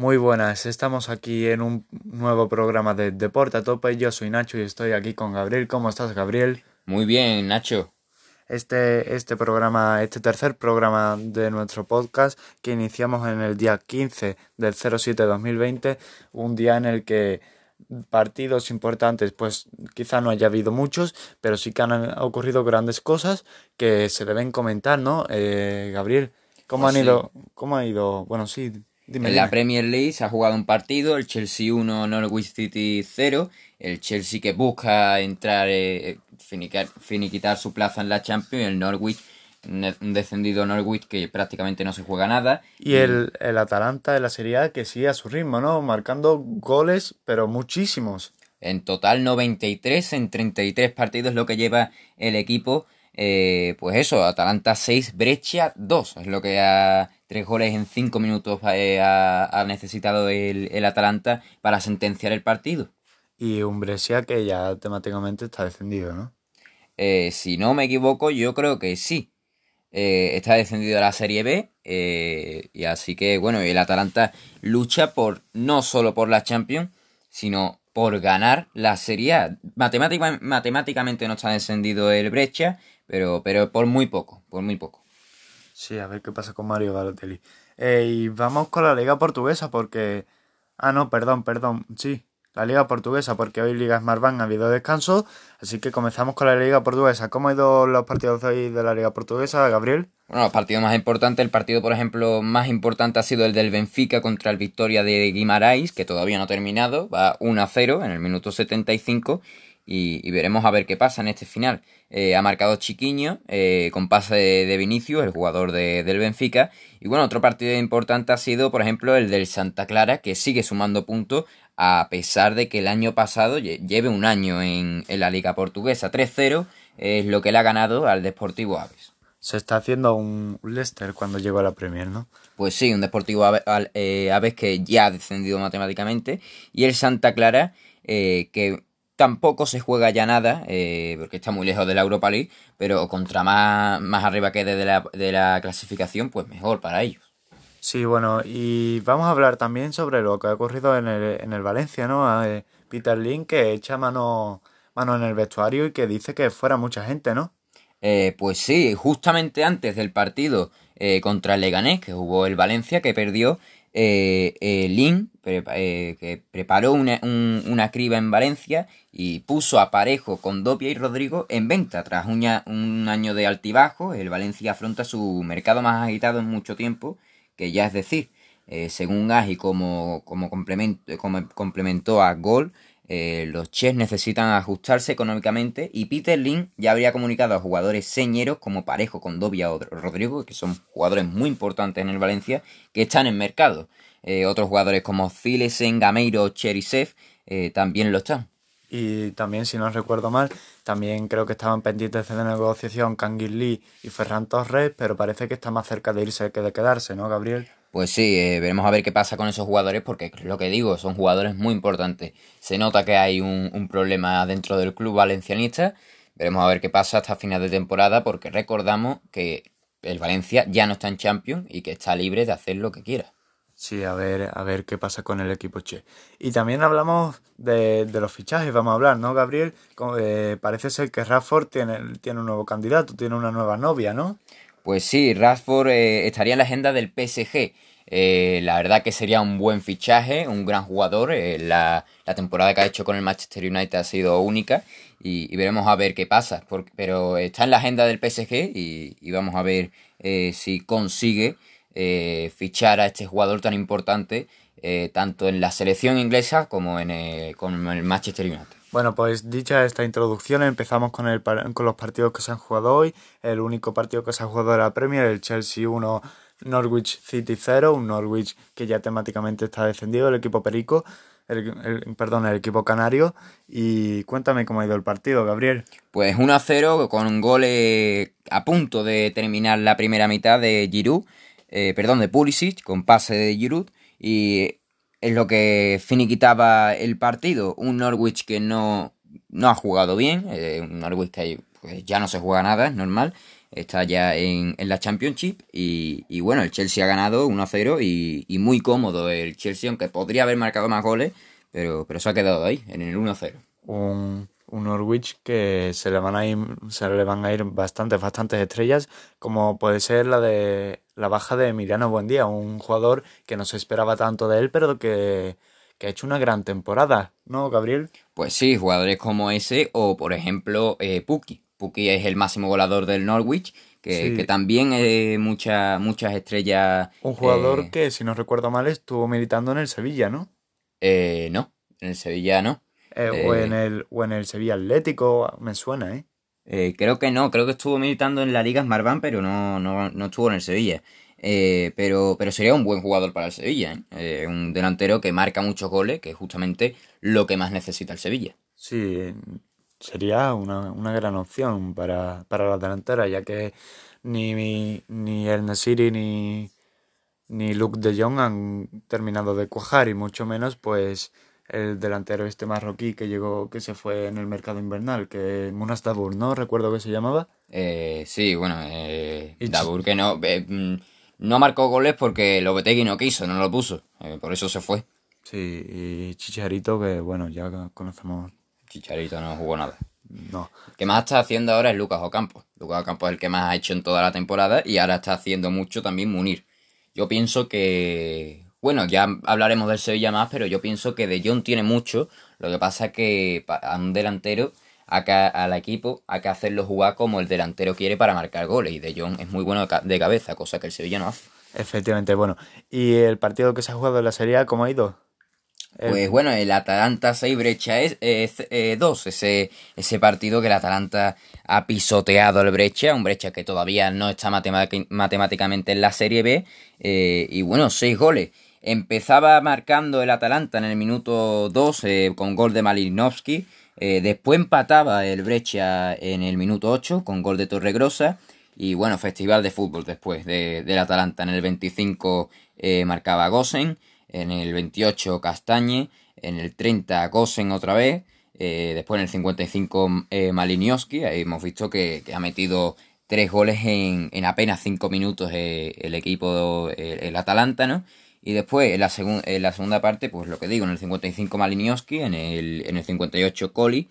Muy buenas, estamos aquí en un nuevo programa de Deporte a Tope. Yo soy Nacho y estoy aquí con Gabriel. ¿Cómo estás, Gabriel? Muy bien, Nacho. Este, este programa, este tercer programa de nuestro podcast que iniciamos en el día 15 del 07-2020, un día en el que partidos importantes, pues quizá no haya habido muchos, pero sí que han ocurrido grandes cosas que se deben comentar, ¿no? Eh, Gabriel, ¿cómo Pues han sí. ido? ¿Cómo ha ido? Bueno, sí, dime. en la. Premier League se ha jugado un partido, el Chelsea 1, Norwich City 0. El Chelsea que busca entrar, eh, finiquitar, finiquitar su plaza en la Champions. El Norwich, un descendido Norwich que prácticamente no se juega nada. Y el, el Atalanta de la Serie A que sigue a su ritmo, ¿no? Marcando goles, pero muchísimos. En total 93 en 33 partidos lo que lleva el equipo. Eh, pues eso, Atalanta 6, Brescia 2. Es lo que ha... Tres goles en 5 minutos eh, ha, ha necesitado el, el Atalanta para sentenciar el partido. Y un Brescia que ya temáticamente está descendido, ¿no? Eh, si no me equivoco, yo creo que sí. Eh, está descendido a la Serie B. eh, y así que, bueno, el Atalanta lucha por no solo por la Champions, sino por ganar la Serie A. Matemática- matemáticamente no está descendido el Brescia, pero, pero por muy poco, por muy poco. Sí, a ver qué pasa con Mario Balotelli. Y vamos con la Liga Portuguesa porque... Ah, no, perdón, perdón. Sí, la Liga Portuguesa porque hoy Liga Smartbank ha habido descanso. Así que comenzamos con la Liga Portuguesa. ¿Cómo han ido los partidos de hoy de la Liga Portuguesa, Gabriel? Bueno, los partidos más importantes, el partido, por ejemplo, más importante ha sido el del Benfica contra el Victoria de Guimarães, que todavía no ha terminado, va 1 a 0 en el minuto 75 y, y veremos a ver qué pasa en este final. Eh, ha marcado Chiquiño eh, con pase de, de Vinicius, el jugador de- del Benfica. Y bueno, otro partido importante ha sido, por ejemplo, el del Santa Clara, que sigue sumando puntos a pesar de que el año pasado lle- lleve un año en, en la Liga Portuguesa. 3-0 es lo que le ha ganado al Deportivo Aves. Se está haciendo un Leicester cuando llegó a la Premier, ¿no? Pues sí, un Deportivo eh, Aves que ya ha descendido matemáticamente. Y el Santa Clara, eh, que tampoco se juega ya nada, eh, porque está muy lejos de la Europa League, pero contra más, más arriba quede de la, de la clasificación, pues mejor para ellos. Sí, bueno, y vamos a hablar también sobre lo que ha ocurrido en el, en el Valencia, ¿no? Eh, Peter Lin que echa mano, mano en el vestuario y que dice que fuera mucha gente, ¿no? Eh, pues sí, justamente antes del partido eh, contra el Leganés, que jugó el Valencia, que perdió, eh, eh, Lin, eh, que preparó una, un- una criba en Valencia y puso a Parejo con Dopia y Rodrigo en venta. Tras un, un año de altibajo, el Valencia afronta su mercado más agitado en mucho tiempo, que ya es decir, eh, según Agi como, como, complemento, como complementó a Gol, eh, los Chess necesitan ajustarse económicamente y Peter Lin ya habría comunicado a jugadores señeros como Parejo, Condovia o Rodrigo, que son jugadores muy importantes en el Valencia, que están en mercado. Eh, otros jugadores como Zilesen, Gameiro Cherisev eh, también lo están. Y también, si no recuerdo mal, también creo que estaban pendientes de negociación Kangin Lee y Ferran Torres, pero parece que está más cerca de irse que de quedarse, ¿no, Gabriel? Pues sí, eh, veremos a ver qué pasa con esos jugadores porque lo que digo, son jugadores muy importantes. Se nota que hay un, un problema dentro del club valencianista. Veremos a ver qué pasa hasta final de temporada porque recordamos que el Valencia ya no está en Champions y que está libre de hacer lo que quiera. Sí, a ver, a ver qué pasa con el equipo Che. Y también hablamos de, de los fichajes, vamos a hablar, ¿no, Gabriel? Eh, parece ser que Rafford tiene, tiene un nuevo candidato, tiene una nueva novia, ¿no? Pues sí, Rashford eh, estaría en la agenda del PSG. Eh, la verdad que sería un buen fichaje, un gran jugador. eh, la, la temporada que ha hecho con el Manchester United ha sido única y, veremos a ver qué pasa. pero está en la agenda del PSG y, vamos a ver si consigue fichar a este jugador tan importante tanto en la selección inglesa como en, como en el Manchester United. Bueno, pues dicha esta introducción, empezamos con, el, con los partidos que se han jugado hoy. El único partido que se ha jugado de la Premier, el Chelsea 1, Norwich City 0, un Norwich que ya temáticamente está descendido, el equipo Perico, el, perdón, el equipo Canario. Y cuéntame cómo ha ido el partido, Gabriel. Pues 1 a 0 con un gol eh, a punto de terminar la primera mitad de Giroud, eh, perdón, de Pulisic, con pase de Giroud. Y es lo que finiquitaba el partido. Un Norwich que no, no ha jugado bien, eh, un Norwich que pues, ya no se juega nada, es normal. está ya en, la Championship y, bueno, el Chelsea ha ganado 1-0 y, muy cómodo el Chelsea, aunque podría haber marcado más goles, pero, pero se ha quedado ahí, en el 1-0. Un, un Norwich que se le van a ir, se le van a ir bastantes, bastantes estrellas, como puede ser la de la baja de Emiliano Buendía, un jugador que no se esperaba tanto de él, pero que, ha hecho una gran temporada, ¿no, Gabriel? Pues sí, jugadores como ese, o por ejemplo, eh, Puki. Puki es el máximo volador del Norwich, que, también es muchas muchas estrellas. Un jugador eh, que, si no recuerdo mal, estuvo militando en el Sevilla, ¿no? Eh, no, en el Sevilla no. Eh, o, en el, o en el Sevilla Atlético, me suena, ¿eh? ¿eh? creo que no, creo que estuvo militando en la Liga Smartbank, pero no, no, no estuvo en el Sevilla. Eh, pero, pero sería un buen jugador para el Sevilla, ¿eh? un delantero que marca muchos goles, que es justamente lo que más necesita el Sevilla. Sí, sería una, una gran opción para, para la delantera, ya que ni, ni el Nesiri ni, ni Luke de Jong han terminado de cuajar, y mucho menos pues el delantero este marroquí que llegó, que se fue en el mercado invernal, que Munas Dabur, ¿no? Recuerdo que se llamaba. Eh, sí, bueno, eh, Dabur que no, eh, mm, no marcó goles porque Lopetegui no quiso, no lo puso, eh, por eso se fue. Sí, y Chicharito que, bueno, ya conocemos. Chicharito no jugó nada. No. El que más está haciendo ahora es Lucas Ocampo. Lucas Ocampo es el que más ha hecho en toda la temporada y ahora está haciendo mucho también Munir. Yo pienso que bueno, ya hablaremos del Sevilla más, pero yo pienso que De Jong tiene mucho. Lo que pasa es que a un delantero, acá al equipo, hay que hacerlo jugar como el delantero quiere para marcar goles. Y De Jong es muy bueno de cabeza, cosa que el Sevilla no hace. Efectivamente, bueno. ¿Y el partido que se ha jugado en la Serie cómo ha ido? Pues bueno, el Atalanta 6 Brecha es, 2, ese, ese partido que el Atalanta ha pisoteado el Brecha, un Brecha que todavía no está matemáticamente en la Serie B, eh, y bueno, 6 goles. Empezaba marcando el Atalanta en el minuto 2 eh, con gol de Malinowski. Eh, después empataba el Breccia en el minuto 8 con gol de Torregrosa. Y bueno, festival de fútbol después de, del Atalanta. En el 25 eh, marcaba Gosen. En el 28 Castañe. En el 30 Gosen otra vez. después en el 55 Malinowski. Ahí hemos visto que, ha metido tres goles en, en apenas 5 minutos el equipo, el Atalanta, ¿no? Y después, en la, en la segunda parte, pues lo que digo, en el 55 Malinowski, en el, en el 58 Coli,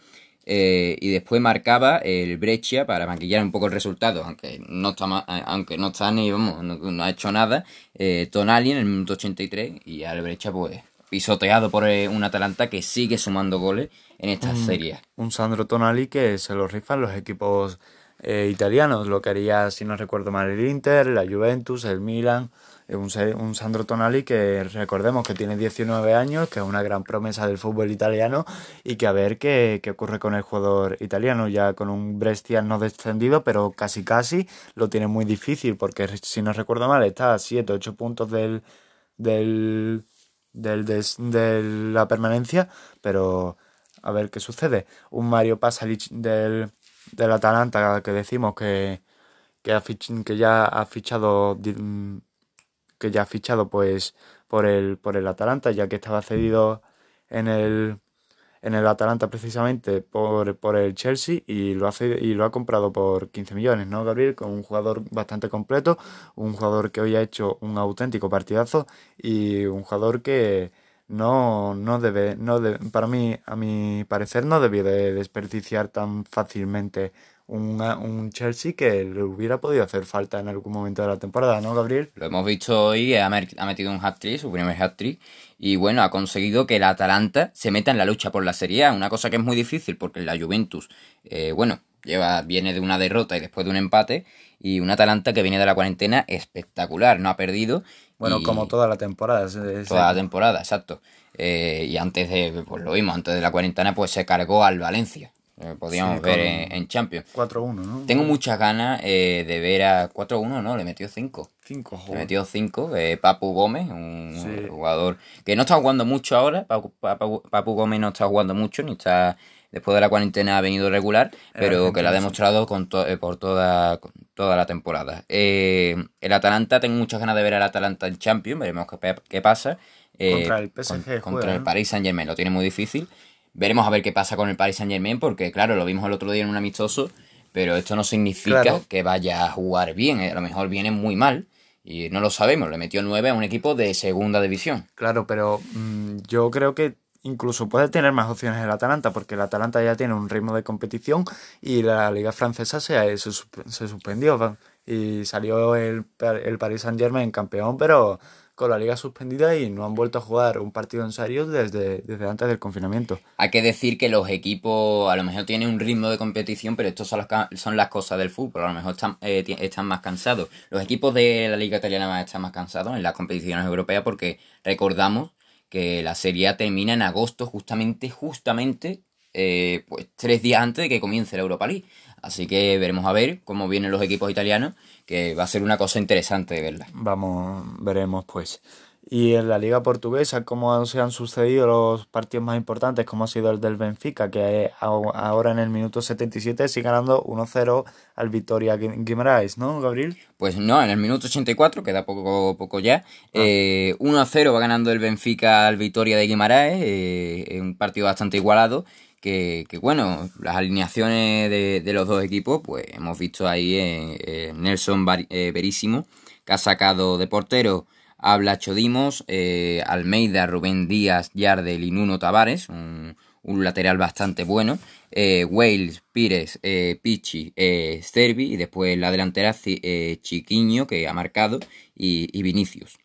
eh, y después marcaba el Breccia para maquillar un poco el resultado, aunque no está, aunque no está ni, vamos, no, ha hecho nada, eh, Tonali en el minuto 83, y al Breccia, pues, pisoteado por eh, un Atalanta que sigue sumando goles en esta serie. Un Sandro Tonali que se lo rifan los equipos italianos, lo que haría, si no recuerdo mal, el Inter, la Juventus, el Milan un, un Sandro Tonali que recordemos que tiene 19 años, que es una gran promesa del fútbol italiano y que a ver qué, ocurre con el jugador italiano, ya con un Brescia no descendido, pero casi casi lo tiene muy difícil porque si no recuerdo mal está a 7, 8 puntos del, del, del de la permanencia, pero a ver qué sucede. Un Mario Pasalic del, del Atalanta que decimos que, que, que ya ha fichado que ya ha fichado pues por el, por el Atalanta, ya que estaba cedido en el, en el Atalanta precisamente por, por el Chelsea y lo, hace, y lo ha comprado por 15 millones, ¿no, Gabriel? Con un jugador bastante completo, un jugador que hoy ha hecho un auténtico partidazo y un jugador que no, no debe, no para mí, a mi parecer, no debió de desperdiciar tan fácilmente un Chelsea que le hubiera podido hacer falta en algún momento de la temporada, ¿no, Gabriel? Lo hemos visto hoy, ha metido un hat-trick, su primer hat-trick, y bueno, ha conseguido que el Atalanta se meta en la lucha por la Serie A, una cosa que es muy difícil porque la Juventus, eh, bueno, lleva viene de una derrota y después de un empate, y un Atalanta que viene de la cuarentena espectacular, no ha perdido. Bueno, como toda la temporada. Toda la temporada, exacto. Eh, y antes de, pues lo vimos, antes de la cuarentena, pues se cargó al Valencia. Eh, podíamos ver en, Champions. 4-1, ¿no? Tengo muchas ganas eh, de ver a 4-1, ¿no? Le metió 5. 5, Le metió 5. Eh, Papu Gómez, un jugador que no está jugando mucho ahora. Papu, Gómez no está jugando mucho, ni está. Después de la cuarentena ha venido regular, pero que lo ha demostrado con por toda, toda la temporada. el Atalanta, tengo muchas ganas de ver al Atalanta en Champions, veremos qué, qué pasa. contra el PSG. contra el Paris Saint Germain, lo tiene muy difícil. Veremos a ver qué pasa con el Paris Saint Germain, porque claro, lo vimos el otro día en un amistoso, pero esto no significa que vaya a jugar bien, a lo mejor viene muy mal. Y no lo sabemos, le metió 9 a un equipo de segunda división. Claro, pero mm, yo creo que incluso puede tener más opciones el Atalanta, porque el Atalanta ya tiene un ritmo de competición y la liga francesa se, se, se suspendió y salió el, el Paris Saint Germain campeón, pero con la liga suspendida y no han vuelto a jugar un partido en serio desde, desde antes del confinamiento. Hay que decir que los equipos a lo mejor tienen un ritmo de competición, pero estos son las, son las cosas del fútbol, a lo mejor están, eh, están más cansados. Los equipos de la liga italiana están más cansados en las competiciones europeas porque recordamos que la serie termina en agosto justamente, justamente eh, pues tres días antes de que comience la Europa League. Así que veremos a ver cómo vienen los equipos italianos, que va a ser una cosa interesante de verla. Vamos, veremos pues. Y en la liga portuguesa, ¿cómo se han sucedido los partidos más importantes? Como ha sido el del Benfica, que ahora en el minuto 77 sigue ganando 1-0 al Victoria Guimaraes, ¿no, Gabriel? Pues no, en el minuto 84, queda poco, poco ya, 1-0 ah. eh, va ganando el Benfica al Victoria de Guimaraes, eh, un partido bastante igualado que, bueno, las alineaciones de, los dos equipos, pues hemos visto ahí eh, Nelson eh, Verísimo, que ha sacado de portero a Blacho Dimos, eh, Almeida, Rubén Díaz, Yardel y Nuno Tavares, un, lateral bastante bueno, Wales, Pires, Pichi, Sterbi y después la delantera Chiquiño, que ha marcado, y Vinicius.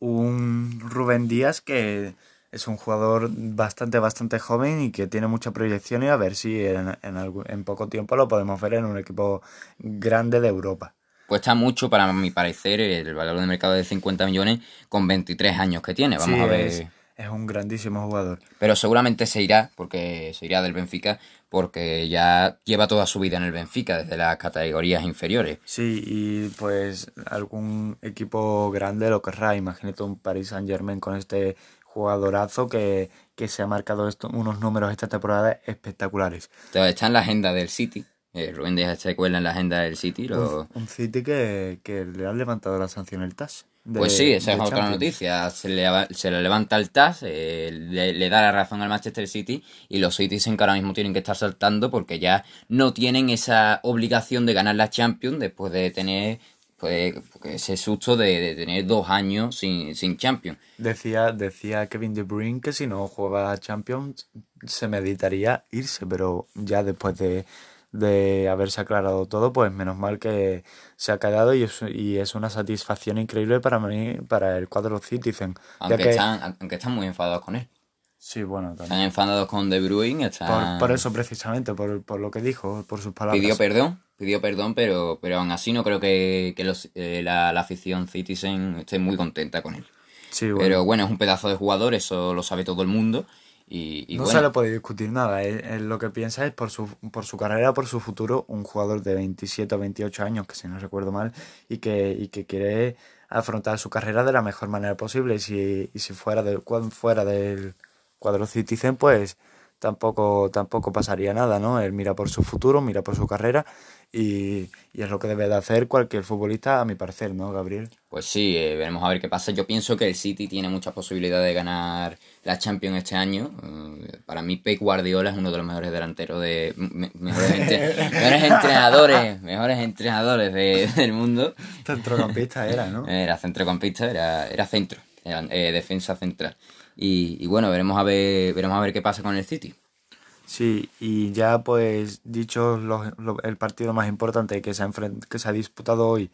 Un Rubén Díaz que es un jugador bastante, bastante joven y que tiene mucha proyección y a ver si en, en, poco tiempo lo podemos ver en un equipo grande de Europa. Cuesta mucho, para mi parecer, el valor de mercado de 50 millones con 23 años que tiene. Vamos a ver. Es, es, un grandísimo jugador. Pero seguramente se irá, porque se irá del Benfica, porque ya lleva toda su vida en el Benfica, desde las categorías inferiores. Sí, y pues algún equipo grande lo querrá. Imagínate un Paris Saint Germain con este jugadorazo que, que se ha marcado unos números esta temporada espectaculares. está en la agenda del City. Eh, Rubén Díaz se cuela en la agenda del City. Un, City que, le han levantado la sanción el TAS. pues sí, esa es otra noticia. Se le, se le levanta el TAS, eh, le, da la razón al Manchester City y los Citizens que ahora mismo tienen que estar saltando porque ya no tienen esa obligación de ganar la Champions después de tener pues, ese susto de, tener dos años sin, sin Champions. Decía, decía Kevin De Bruyne que si no juega Champions se meditaría irse, pero ya después de, de haberse aclarado todo, pues menos mal que se ha quedado y es, y es una satisfacción increíble para mí, para el cuadro Citizen. Aunque, están, aunque están muy enfadados con él. Sí, bueno, también. Están enfadados con De Bruyne. Están... Por, eso precisamente, por, por, lo que dijo, por sus palabras. Pidió perdón, pidió perdón, pero, pero aún así no creo que, que los, eh, la, la, afición Citizen esté muy contenta con él. Sí, bueno. Pero bueno, es un pedazo de jugador, eso lo sabe todo el mundo. Y, no se le puede discutir nada. Él, lo que piensa es por su, por su carrera, por su futuro, un jugador de 27 o 28 años, que si no recuerdo mal, y que, y que quiere afrontar su carrera de la mejor manera posible. Y si, y si fuera, de, fuera del cuadro Citizen, pues tampoco, tampoco pasaría nada, ¿no? Él mira por su futuro, mira por su carrera y, es lo que debe de hacer cualquier futbolista, a mi parecer, ¿no, Gabriel? Pues sí, eh, veremos a ver qué pasa. Yo pienso que el City tiene muchas posibilidades de ganar la Champions este año. Eh, para mí, Pep Guardiola es uno de los mejores delanteros de... mejores, entrenadores, mejores entrenadores del mundo. Centrocampista era, ¿no? Era centrocampista, era, era centro, era, eh, defensa central. Y, bueno, veremos a ver, veremos a ver qué pasa con el City. Sí, y ya pues dicho el partido más importante que se, ha que se ha disputado hoy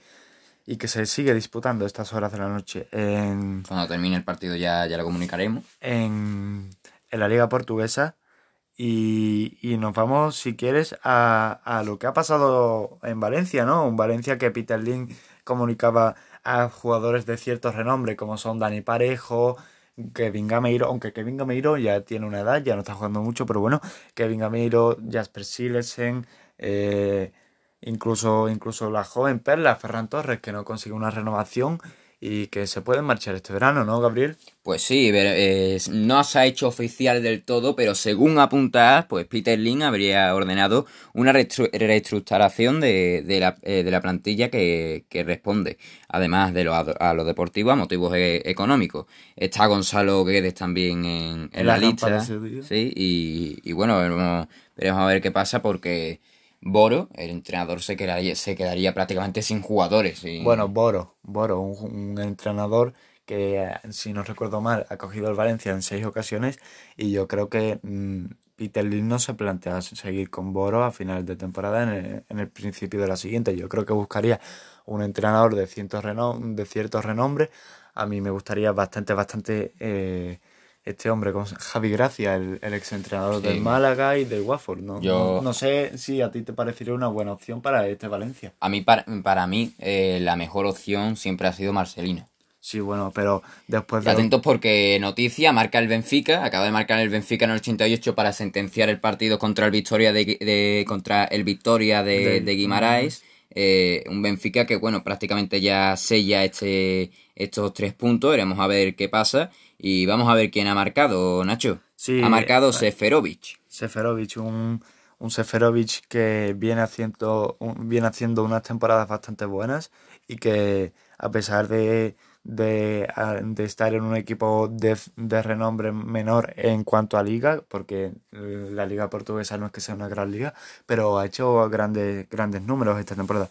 y que se sigue disputando estas horas de la noche en... Cuando termine el partido ya, ya lo comunicaremos. En, en la Liga Portuguesa. Y, y, nos vamos, si quieres, a, a, lo que ha pasado en Valencia, ¿no? En Valencia que Peter Link comunicaba a jugadores de cierto renombre como son Dani Parejo, Kevin Gameiro, aunque Kevin Gameiro ya tiene una edad, ya no está jugando mucho, pero bueno, Kevin Gameiro, Jasper Silesen, eh, incluso, incluso la joven Perla, Ferran Torres, que no consigue una renovación y que se pueden marchar este verano, ¿no, Gabriel? Pues sí, eh, no se ha hecho oficial del todo, pero según apunta, pues Peter Lin habría ordenado una reestructuración de, de, la, eh, de la, plantilla que, que, responde, además de lo, a, lo deportivo, a motivos e, económicos. Está Gonzalo Guedes también en, la, lista. Sí, y, y bueno, veremos, veremos a ver qué pasa porque Boro, el entrenador se quedaría, prácticamente sin jugadores. Bueno, Boro, Boro, un, entrenador que, eh, si no recuerdo mal, ha cogido el Valencia en seis ocasiones y yo creo que mm, Peter Lim no se plantea seguir con Boro a final de temporada en el, principio de la siguiente. Yo creo que buscaría un entrenador de, cierto renom- de cierto renombre. A mí me gustaría bastante, bastante eh, este hombre, ¿cómo se- Javi Gracia, el, el exentrenador Sí. del Málaga y del Watford. ¿no? Yo- No, no sé si a ti te parecería una buena opción para este Valencia. A mí, para, para mí, eh, la mejor opción siempre ha sido Marcelino. Sí, bueno, pero después de... atentos porque noticia, marca el Benfica, acaba de marcar el Benfica en el 88 para sentenciar el partido contra el Victoria de, de- contra el Victoria de, De- de Guimaraes. Eh, un Benfica que bueno, prácticamente ya sella este, estos tres puntos, veremos a ver qué pasa. Y vamos a ver quién ha marcado, Nacho. Sí, ha marcado eh, Seferovic. Seferovic, un, un Seferovic que viene haciendo, un- viene haciendo unas temporadas bastante buenas y que a pesar de, de, de estar en un equipo de, de renombre menor en cuanto a liga, porque la liga portuguesa no es que sea una gran liga, pero ha hecho grandes, grandes números esta temporada.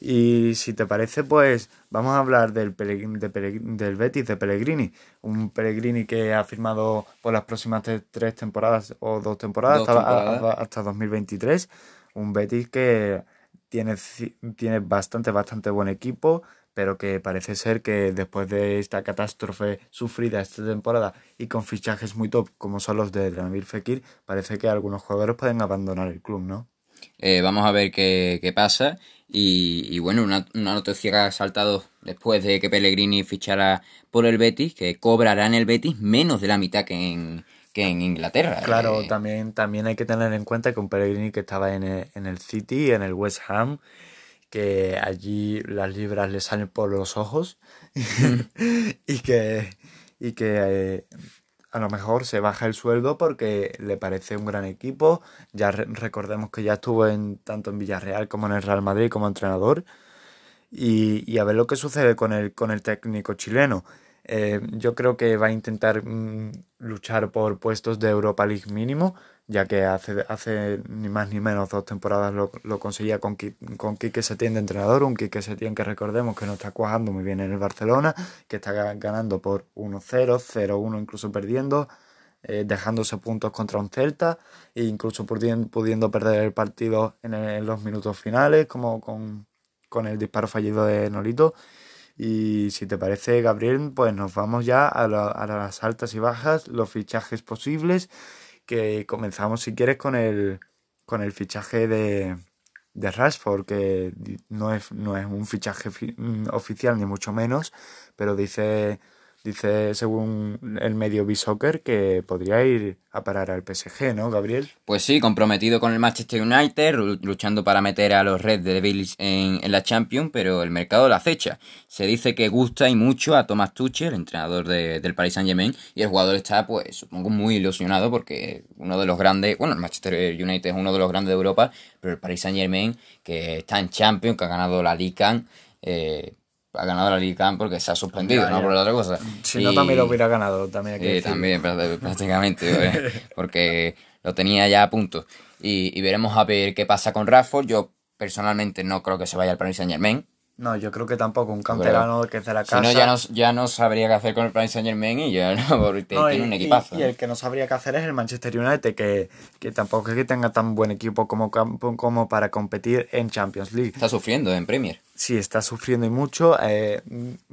Y si te parece, pues vamos a hablar del, de del Betis de Pellegrini. Un Pellegrini que ha firmado por las próximas tres temporadas o dos temporadas, Dos hasta, temporadas. hasta- hasta 2023. Un Betis que tiene, tiene bastante, bastante buen equipo, pero que parece ser que después de esta catástrofe sufrida esta temporada y con fichajes muy top como son los de Dramir Fekir, parece que algunos jugadores pueden abandonar el club, ¿no? Eh, vamos a ver qué, qué pasa. Y, y bueno, una, una noticia que ha saltado después de que Pellegrini fichara por el Betis, que cobrará en el Betis menos de la mitad que en, que en Inglaterra. Claro, Eh, también, también hay que tener en cuenta que un Pellegrini que estaba en el, en el City, en el West Ham, que allí las libras le salen por los ojos y que, y que eh, a lo mejor se baja el sueldo porque le parece un gran equipo. Ya re- recordemos que ya estuvo en, tanto en Villarreal como en el Real Madrid como entrenador y, y a ver lo que sucede con el, con el técnico chileno. Eh, yo creo que va a intentar mm, luchar por puestos de Europa League mínimo, ya que hace, hace ni más ni menos dos temporadas lo, lo conseguía con, con Quique Setién de entrenador, un Quique Setién que recordemos que no está cuajando muy bien en el Barcelona, que está ga- ganando por 1-0, 0-1 incluso perdiendo, eh, dejándose puntos contra un Celta e incluso pudien- pudiendo perder el partido en, el- en los minutos finales, como con, con el disparo fallido de Nolito. Y si te parece, Gabriel, pues nos vamos ya a, la- a las altas y bajas, los fichajes posibles, que comenzamos si quieres con el, con el fichaje de, de Rashford, que no es, no es un fichaje fi- mm, oficial ni mucho menos, pero dice, dice según el medio B-Soccer que podría ir a parar al PSG, ¿no, Gabriel? Pues sí, comprometido con el Manchester United, lu- luchando para meter a los Red Devils en, en la Champions, pero el mercado la acecha. Se dice que gusta y mucho a Thomas Tuchel, el entrenador de- del Paris Saint Germain, y el jugador está, pues, supongo, muy ilusionado porque uno de los grandes, bueno, el Manchester United es uno de los grandes de Europa, pero el Paris Saint Germain, que está en Champions, que ha ganado la Liga, eh, ha ganado la Liga porque se ha suspendido, Ya, no ya. por otra cosa. Si no, Y- también lo hubiera ganado, también hay que Sí, decirlo. también, prá- prácticamente, porque lo tenía ya a punto. Y, y veremos a ver qué pasa con Rashford. Yo personalmente no creo que se vaya al Paris Saint Germain. No, yo creo que tampoco, un canterano que es de la Si casa. no, ya no, ya no sabría qué hacer con el Paris Saint Germain y ya no, porque No, tiene y- un y- equipazo. Y, el que no sabría qué hacer es el Manchester United, que, que tampoco es que tenga tan buen equipo como, campo- como para competir en Champions League. Está sufriendo en Premier. Sí, está sufriendo y mucho. Eh,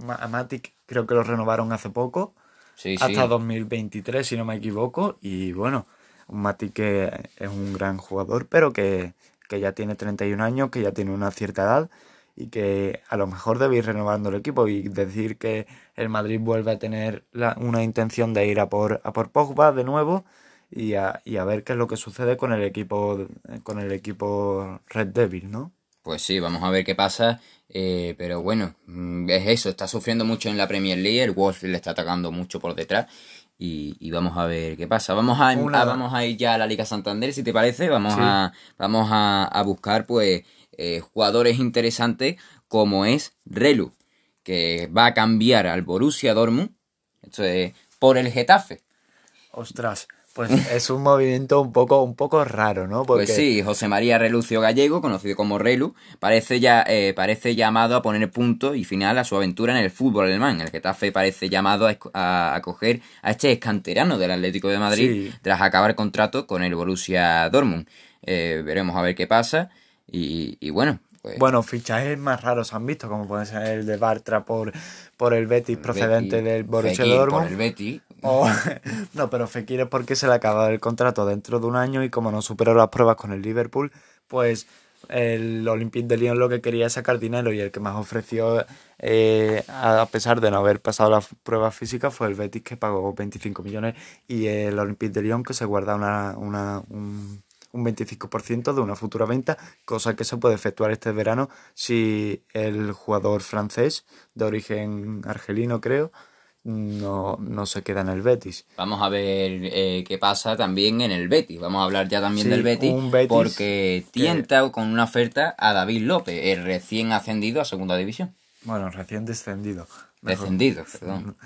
a Matic creo que lo renovaron hace poco, Sí, sí. hasta 2023, si no me equivoco. Y bueno, un Matic que es un gran jugador, pero que, que ya tiene 31 años, que ya tiene una cierta edad y que a lo mejor debe ir renovando el equipo y decir que el Madrid vuelve a tener la- una intención de ir a por, a por Pogba de nuevo y a, y a ver qué es lo que sucede con el equipo con el equipo Red Devil, ¿no? Pues sí, vamos a ver qué pasa. eh, pero bueno, mm, es eso. Está sufriendo mucho en la Premier League. El Wolves le está atacando mucho por detrás. Y, y vamos a ver qué pasa. Vamos a, a- vamos a ir ya a la Liga Santander, si te parece. Vamos Sí. a vamos a, a buscar pues eh, jugadores interesantes como es Relu, que va a cambiar al Borussia Dortmund esto es, por el Getafe. Ostras, Pues es un movimiento un poco, un poco raro, ¿no? Porque... Pues sí, José María Relucio Gallego, conocido como Relu, parece, ya, eh, parece llamado a poner punto y final a su aventura en el fútbol alemán. El Getafe parece llamado a, acoger a este escanterano del Atlético de Madrid tras acabar el contrato con el Borussia Dortmund. Eh, veremos a ver qué pasa. Y, y bueno, pues. Bueno, fichajes más raros han visto, como puede ser el de Bartra por, por el Betis procedente del Borussia Dortmund. Por el Betis. no, pero Fekir es porque se le acaba el contrato dentro de un año y como no superó las pruebas con el Liverpool, pues el Olympique de Lyon lo que quería es sacar dinero y el que más ofreció, eh, a pesar de no haber pasado las pruebas físicas, fue el Betis que pagó 25 millones y el Olympique de Lyon que se guarda una, una, un, un 25% de una futura venta, cosa que se puede efectuar este verano si el jugador francés de origen argelino, creo, no, no se queda en el Betis. Vamos a ver eh, qué pasa también en el Betis. Vamos a hablar ya también del Betis, porque tienta con una oferta a David López, el recién ascendido a segunda división. Bueno, recién descendido. Descendido, perdón.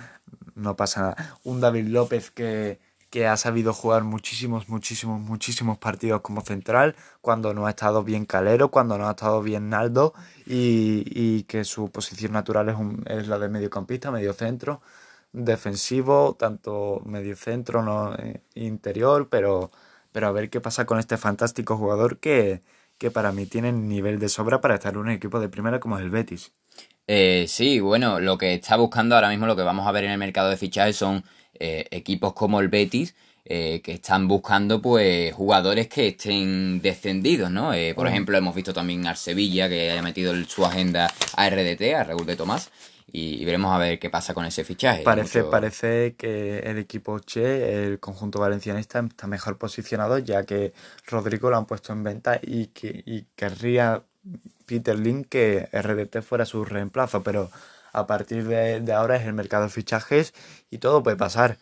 no pasa nada. Un David López que que ha sabido jugar muchísimos, muchísimos, muchísimos partidos como central, cuando no ha estado bien Calero, cuando no ha estado bien Naldo, y, que su posición natural es, es la de mediocampista, mediocentro, defensivo, tanto mediocentro, no eh, interior, pero, pero a ver qué pasa con este fantástico jugador que, que para mí tiene nivel de sobra para estar en un equipo de primera como es el Betis. Eh, sí, bueno, lo que está buscando ahora mismo, lo que vamos a ver en el mercado de fichajes son eh, equipos como el Betis eh, que están buscando pues jugadores que estén descendidos, ¿no? Eh, por ejemplo, hemos visto también al Sevilla que haya metido su agenda a RDT, a Raúl de Tomás, y, veremos a ver qué pasa con ese fichaje. Parece, parece que el equipo Che, el conjunto valencianista, está mejor posicionado ya que Rodrigo lo han puesto en venta y, que, y querría Peter Link que RDT fuera su reemplazo, pero a partir de, ahora es el mercado de fichajes y todo puede pasar.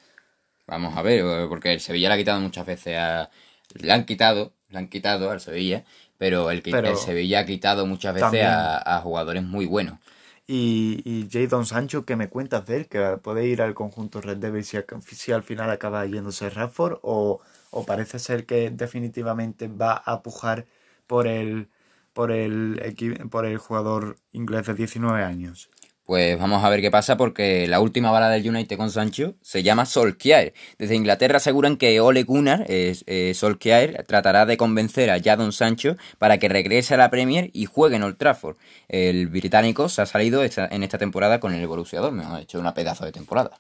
Vamos a ver, porque el Sevilla le ha quitado muchas veces a... Le han quitado, le han quitado al Sevilla, pero el, el Sevilla ha quitado muchas veces a, jugadores muy buenos. Y, y Jadon Sancho, ¿qué me cuentas de él? ¿Que puede ir al conjunto Red Devils si, si al final acaba yéndose Radford? O, ¿O parece ser que definitivamente va a pujar por el, por el, por el jugador inglés de 19 años? Pues vamos a ver qué pasa porque la última bala del United con Sancho se llama Solskjaer. Desde Inglaterra aseguran que Ole Gunnar, eh, Solskjaer, tratará de convencer a Jadon Sancho para que regrese a la Premier y juegue en Old Trafford. El británico se ha salido en esta temporada con el Borussia Dortmund, ha hecho una pedazo de temporada.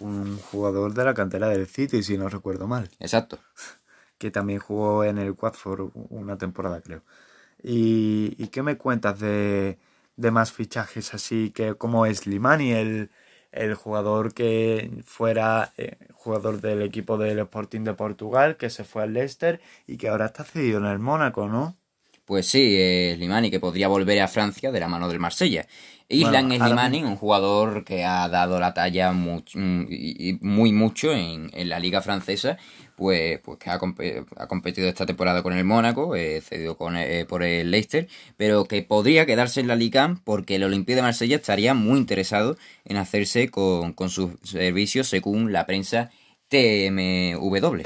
Un jugador de la cantera del City, si no recuerdo mal. Exacto. Que también jugó en el Watford una temporada, creo. Y qué me cuentas de de más fichajes así que como es Limani, el, el jugador que fuera eh, jugador del equipo del Sporting de Portugal, que se fue al Leicester y que ahora está cedido en el Mónaco, ¿no? Pues sí, es Limani que podría volver a Francia de la mano del Marsella. Island es Limani, un jugador que ha dado la talla muy, muy mucho en, en la liga francesa pues, pues que ha, competido esta temporada con el Mónaco, eh, cedido con, eh, por el Leicester, pero que podría quedarse en la Liga porque el Olympique de Marsella estaría muy interesado en hacerse con, sus servicios según la prensa TMW.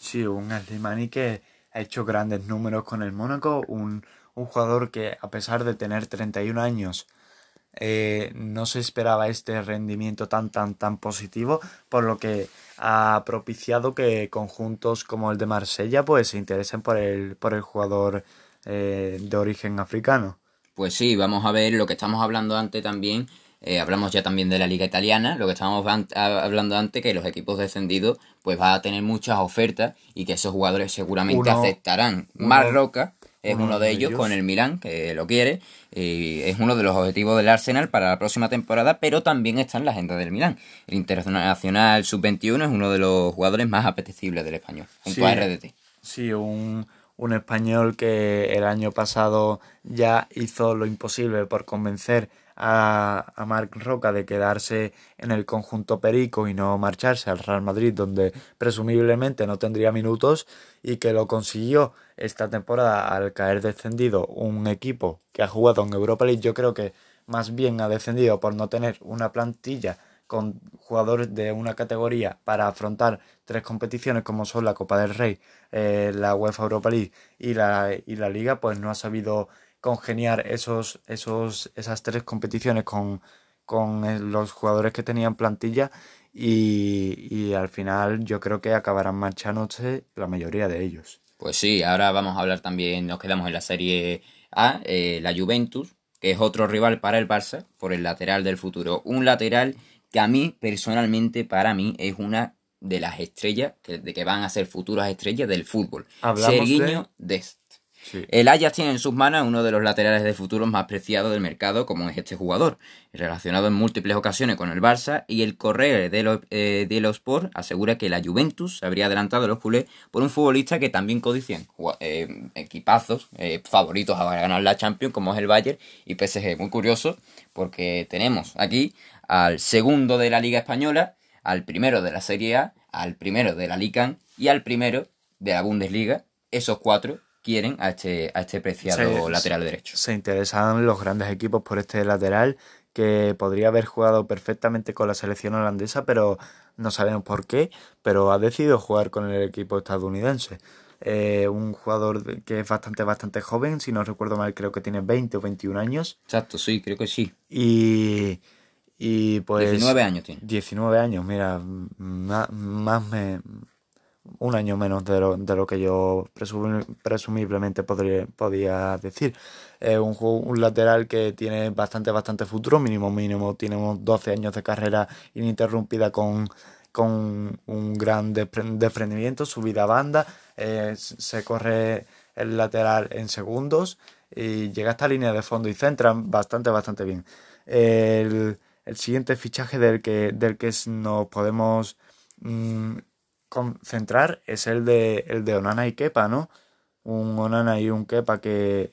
Sí, un Slimani que ha hecho grandes números con el Mónaco, un, un jugador que a pesar de tener 31 años eh, no se esperaba este rendimiento tan tan tan positivo por lo que ha propiciado que conjuntos como el de Marsella pues se interesen por el por el jugador eh, de origen africano. Pues sí vamos a ver lo que estamos hablando antes también eh, hablamos ya también de la liga italiana lo que estábamos hablando antes que los equipos descendidos pues va a tener muchas ofertas y que esos jugadores seguramente aceptarán más roca es uno, de ellos, con el Milán, que lo quiere, y es uno de los objetivos del Arsenal para la próxima temporada, pero también está en la agenda del Milán. El Internacional Sub-21 es uno de los jugadores más apetecibles del español, junto a RDT. Sí, un, un español que el año pasado ya hizo lo imposible por convencer a, a Marc Roca de quedarse en el conjunto Perico y no marcharse al Real Madrid, donde presumiblemente no tendría minutos, y que lo consiguió esta temporada al caer descendido un equipo que ha jugado en Europa League. Yo creo que más bien ha descendido por no tener una plantilla con jugadores de una categoría para afrontar tres competiciones como son la Copa del Rey, eh, la UEFA Europa League y la, y la Liga, pues no ha sabido congeniar esos, esos, esas tres competiciones con, con eh, los jugadores que tenían plantilla y, y al final yo creo que acabarán marchándose la mayoría de ellos. Pues sí, ahora vamos a hablar también, nos quedamos en la Serie A, eh, la Juventus, que es otro rival para el Barça, por el lateral del futuro. Un lateral que a mí, personalmente, para mí, es una de las estrellas, que, de que van a ser futuras estrellas del fútbol. Serguiño de... Dest. El Ajax tiene en sus manos uno de los laterales de futuro más preciados del mercado, como es este jugador, relacionado en múltiples ocasiones con el Barça, y el Correo de los, eh, de los Sport asegura que la Juventus habría adelantado a los culés por un futbolista que también codician eh, equipazos eh, favoritos a ganar la Champions, como es el Bayern y PSG. Muy curioso, porque tenemos aquí al segundo de la Liga Española, al primero de la Serie A, al primero de la Liga y al primero de la Bundesliga. Esos cuatro quieren a este, a este preciado lateral derecho. Se interesan los grandes equipos por este lateral que podría haber jugado perfectamente con la selección holandesa, pero no sabemos por qué, pero ha decidido jugar con el equipo estadounidense. Eh, un jugador que es bastante, bastante joven, si no recuerdo mal, creo que tiene 20 o 21 años. Exacto, sí, creo que sí. Y, y pues... 19 años tiene. 19 años, mira, más, más me, un año menos de lo, de lo que yo presumiblemente podría, podía decir. Es un, un lateral que tiene bastante, bastante futuro, mínimo, mínimo, tiene unos 12 años de carrera ininterrumpida con, con un gran desprendimiento, subida a banda, eh, se corre el lateral en segundos y llega hasta línea de fondo y centra bastante, bastante bien. El, el siguiente fichaje del que, del que nos podemos... Mm, concentrar es el de, el de Onana y Kepa, ¿no? Un Onana y un Kepa que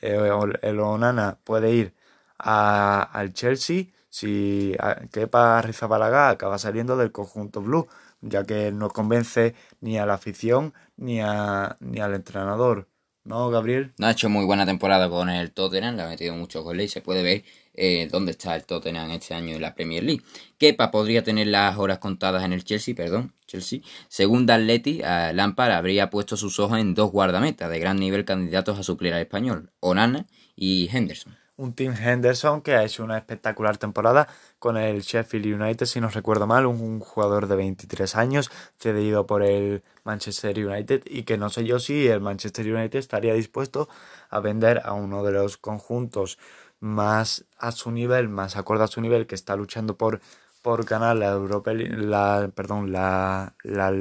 eh, el Onana puede ir al Chelsea si Kepa Rizabalaga acaba saliendo del conjunto blue, ya que no convence ni a la afición ni, a, ni al entrenador. ¿No, Gabriel? No ha hecho muy buena temporada con el Tottenham, le ha metido muchos goles y se puede ver eh, dónde está el Tottenham este año en la Premier League. Kepa podría tener las horas contadas en el Chelsea, perdón, Chelsea. Según Atleti, Lampard habría puesto sus ojos en dos guardametas de gran nivel candidatos a suplir al español, Onana y Henderson. Un Team Henderson que ha hecho una espectacular temporada con el Sheffield United, si no recuerdo mal, un, jugador de 23 años, cedido por el Manchester United y que no sé yo si el Manchester United estaría dispuesto a vender a uno de los conjuntos más a su nivel, más acorde a su nivel, que está luchando por, por ganar la Europa la, perdón, la, la,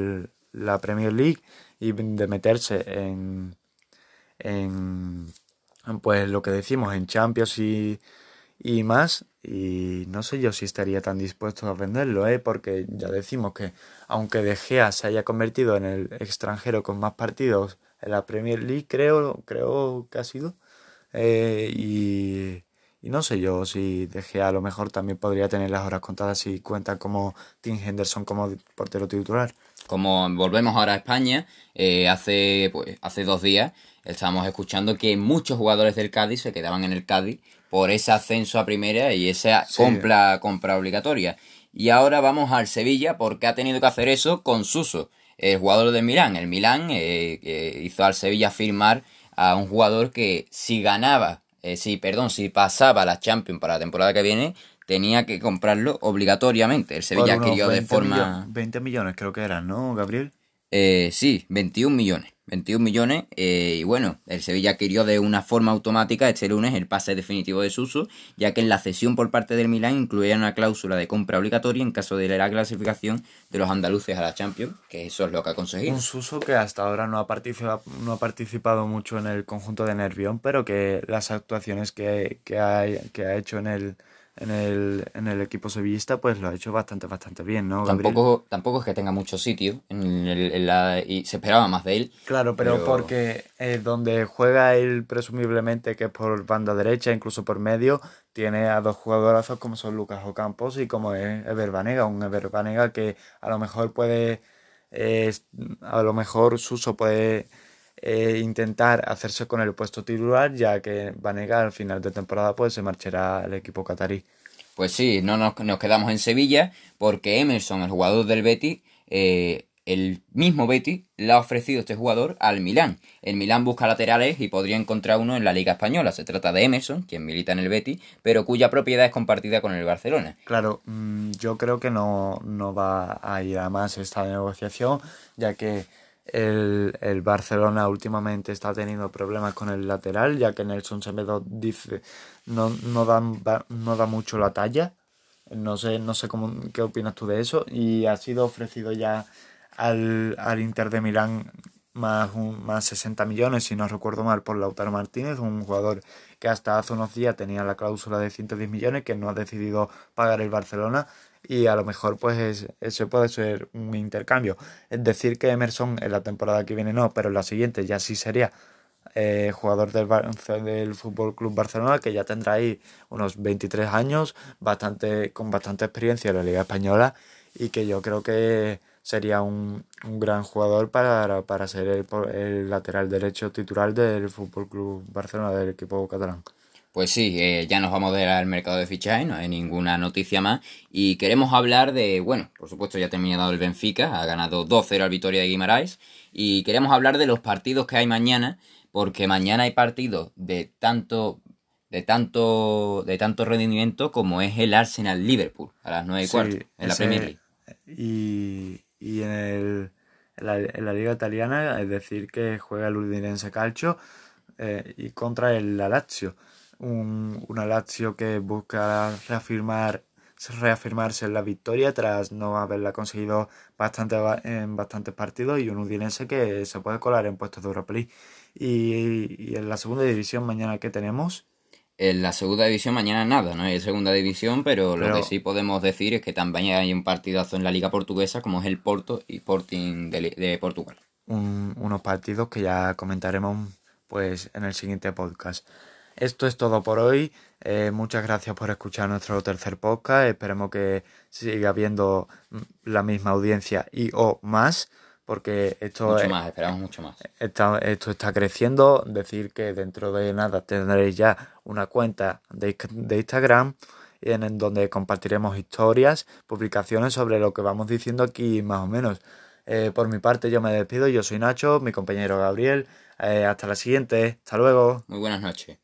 la Premier League y de meterse en, en pues lo que decimos en Champions y, y más y no sé yo si estaría tan dispuesto a venderlo, ¿eh? porque ya decimos que aunque De Gea se haya convertido en el extranjero con más partidos en la Premier League, creo, creo que ha sido, eh, y, y no sé yo si De Gea a lo mejor también podría tener las horas contadas si cuenta como Tim Henderson como portero titular. Como volvemos ahora a España, eh, hace, pues, hace dos días estábamos escuchando que muchos jugadores del Cádiz se quedaban en el Cádiz por ese ascenso a primera y esa compra, compra obligatoria. Y ahora vamos al Sevilla porque ha tenido que hacer eso con Suso, el jugador del Milán. El Milán eh, hizo al Sevilla firmar a un jugador que si ganaba eh, si, perdón, si pasaba la Champions para la temporada que viene, tenía que comprarlo obligatoriamente. El Sevilla adquirió de forma... 20 millones creo que eran, ¿no, Gabriel? Eh, sí, 21 millones. 21 millones eh, y bueno, el Sevilla adquirió de una forma automática este lunes el pase definitivo de Suso, ya que en la cesión por parte del Milán incluía una cláusula de compra obligatoria en caso de la clasificación de los andaluces a la Champions, que eso es lo que ha conseguido. Un Suso que hasta ahora no ha participado, no ha participado mucho en el conjunto de Nervión, pero que las actuaciones que, que, que ha hecho en el en el, en el equipo sevillista, pues lo ha hecho bastante, bastante bien, ¿no? Tampoco, tampoco es que tenga mucho sitio en, la, y se esperaba más de él. Claro, pero, porque eh, donde juega él presumiblemente, que es por banda derecha, incluso por medio, tiene a dos jugadorazos como son Lucas Ocampos y como es Ever Banega, un Ever Banega que a lo mejor puede, eh, a lo mejor Suso puede eh, intentar hacerse con el puesto titular, ya que Vanega al final de temporada pues se marchará al equipo catarí. Pues sí, no nos, nos quedamos en Sevilla porque Emerson, el jugador del Betis, eh, el mismo Betis le ha ofrecido este jugador al Milán. El Milán busca laterales y podría encontrar uno en la Liga Española. Se trata de Emerson, quien milita en el Betis, pero cuya propiedad es compartida con el Barcelona. Claro, mm, yo creo que no, no va a ir a más esta negociación, ya que el, el, Barcelona últimamente está teniendo problemas con el lateral, ya que Nelson Semedo dice no, no, da, no da mucho la talla. No sé, no sé cómo, qué opinas tú de eso. Y ha sido ofrecido ya al, al Inter de Milán más, un, más 60 millones, si no recuerdo mal, por Lautaro Martínez, un jugador que hasta hace unos días tenía la cláusula de 110 millones, que no ha decidido pagar el Barcelona y a lo mejor pues ese puede ser un intercambio. Es decir, que Emerson en la temporada que viene no, pero en la siguiente ya sí sería eh, jugador del, del Fútbol Club Barcelona, que ya tendrá ahí unos 23 años, bastante, con bastante experiencia en la Liga Española y que yo creo que sería un, un gran jugador para, para ser el, el, lateral derecho titular del Fútbol Club Barcelona, del equipo catalán. Pues sí, eh, ya nos vamos al mercado de fichajes, no hay ninguna noticia más. Y queremos hablar de, bueno, por supuesto ya ha terminado el Benfica, ha ganado 2-0 al Vitoria de Guimaraes. Y queremos hablar de los partidos que hay mañana, porque mañana hay partidos de tanto de tanto de tanto rendimiento como es el Arsenal Liverpool a las 9 y cuarto en la Premier League. Y, y en, el, en, la, en, la, liga italiana, es decir, que juega el Udinese Calcio eh, y contra el Lazio, un, una Lazio que busca reafirmar reafirmarse en la victoria tras no haberla conseguido bastante en bastantes partidos y un Udinese que se puede colar en puestos de Europa League. Y, y en la segunda división mañana que tenemos en la segunda división mañana nada, no hay segunda división, pero, pero, lo que sí podemos decir es que también hay un partidazo en la liga portuguesa como es el Porto y Sporting de, de Portugal. Un, unos partidos que ya comentaremos pues en el siguiente podcast. Esto es todo por hoy. Eh, muchas gracias por escuchar nuestro tercer podcast. Esperemos que siga habiendo la misma audiencia y o más porque esto mucho más, esperamos mucho más. Está, esto está creciendo, decir que dentro de nada tendréis ya una cuenta de, de Instagram en, en, donde compartiremos historias, publicaciones sobre lo que vamos diciendo aquí más o menos. Eh, por mi parte yo me despido, yo soy Nacho, mi compañero Gabriel, eh, hasta la siguiente, hasta luego. Muy buenas noches.